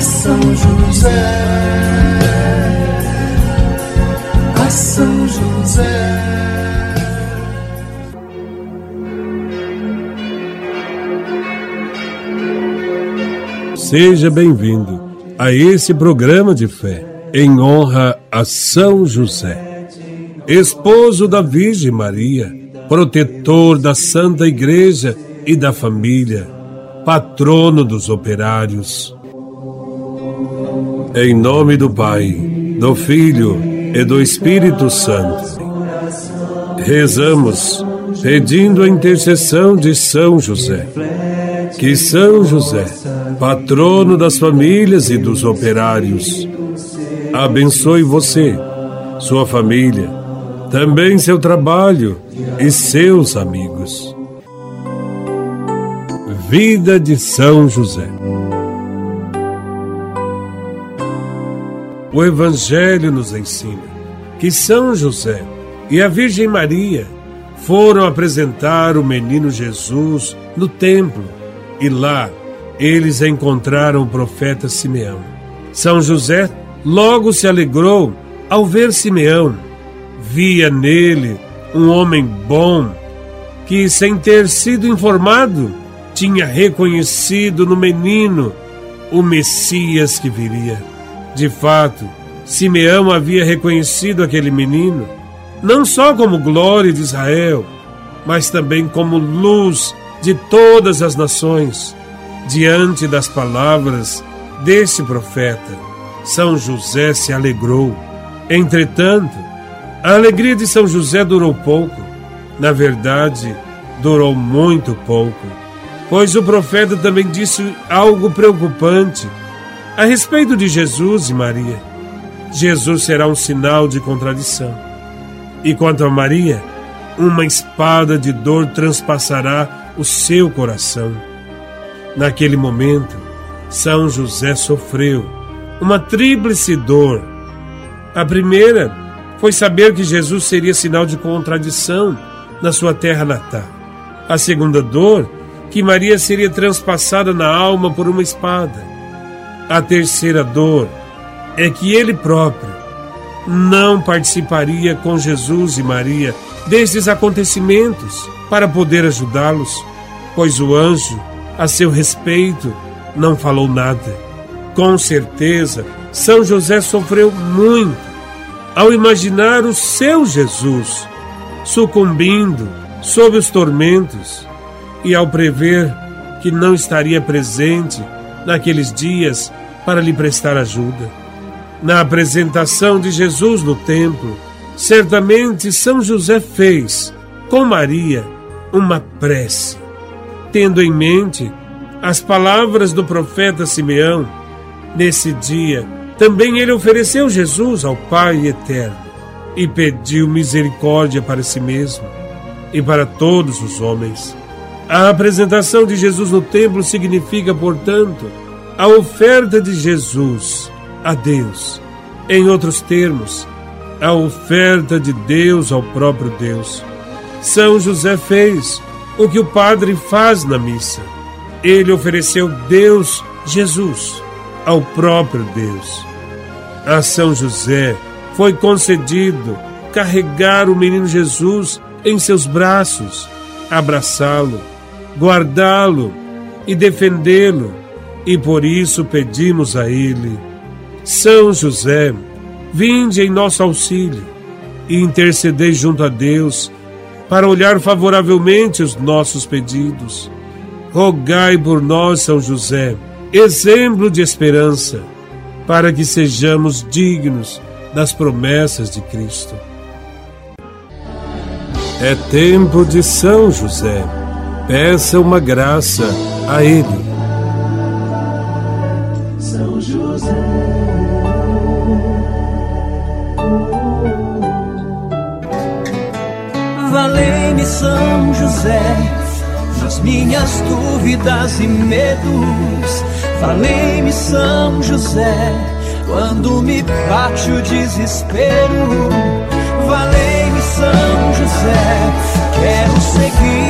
A São José, a São José. Seja bem-vindo a esse programa de fé em honra a São José, esposo da Virgem Maria, protetor da Santa Igreja e da família, patrono dos operários. Em nome do Pai, do Filho e do Espírito Santo, rezamos pedindo a intercessão de São José. Que São José, patrono das famílias e dos operários, abençoe você, sua família, também seu trabalho e seus amigos. Vida de São José. O Evangelho nos ensina que São José e a Virgem Maria foram apresentar o menino Jesus no templo e lá eles encontraram o profeta Simeão. São José logo se alegrou ao ver Simeão. Via nele um homem bom que, sem ter sido informado, tinha reconhecido no menino o Messias que viria. De fato, Simeão havia reconhecido aquele menino não só como glória de Israel, mas também como luz de todas as nações. Diante das palavras desse profeta, São José se alegrou. Entretanto, a alegria de São José durou pouco. Na verdade, durou muito pouco, pois o profeta também disse algo preocupante a respeito de Jesus e Maria. Jesus será um sinal de contradição. E quanto a Maria, uma espada de dor transpassará o seu coração. Naquele momento, São José sofreu uma tríplice dor. A primeira foi saber que Jesus seria sinal de contradição na sua terra natal. A segunda dor, que Maria seria transpassada na alma por uma espada. A terceira dor é que ele próprio não participaria com Jesus e Maria destes acontecimentos para poder ajudá-los, pois o anjo, a seu respeito, não falou nada. Com certeza, São José sofreu muito ao imaginar o seu Jesus sucumbindo sob os tormentos e ao prever que não estaria presente naqueles dias para lhe prestar ajuda. Na apresentação de Jesus no templo, certamente São José fez, com Maria, uma prece, tendo em mente as palavras do profeta Simeão. Nesse dia, também ele ofereceu Jesus ao Pai eterno e pediu misericórdia para si mesmo e para todos os homens. A apresentação de Jesus no templo significa, portanto, a oferta de Jesus a Deus. Em outros termos, a oferta de Deus ao próprio Deus. São José fez o que o padre faz na missa. Ele ofereceu Deus, Jesus, ao próprio Deus. A São José foi concedido carregar o menino Jesus em seus braços, abraçá-lo, guardá-lo e defendê-lo, e por isso pedimos a ele são José, vinde em nosso auxílio e intercedei junto a Deus para olhar favoravelmente os nossos pedidos. Rogai por nós, São José, exemplo de esperança, para que sejamos dignos das promessas de Cristo. É tempo de São José. Peça uma graça a Ele. Valei-me São José nas minhas dúvidas e medos. Valei-me São José quando me bate o desespero. Valei-me São José, quero seguir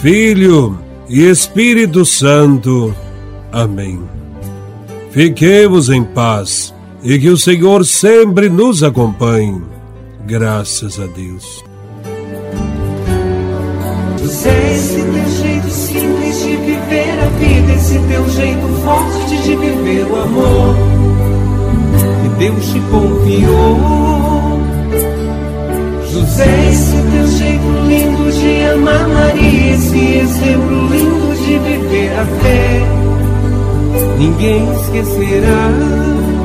Filho e Espírito Santo. Amém. Fiquemos em paz e que o Senhor sempre nos acompanhe. Graças a Deus. Esse teu jeito simples de viver a vida, esse teu jeito forte de viver o amor que Deus te confiou. José, esse teu jeito lindo de amar Maria, esse exemplo lindo de viver a fé, ninguém esquecerá.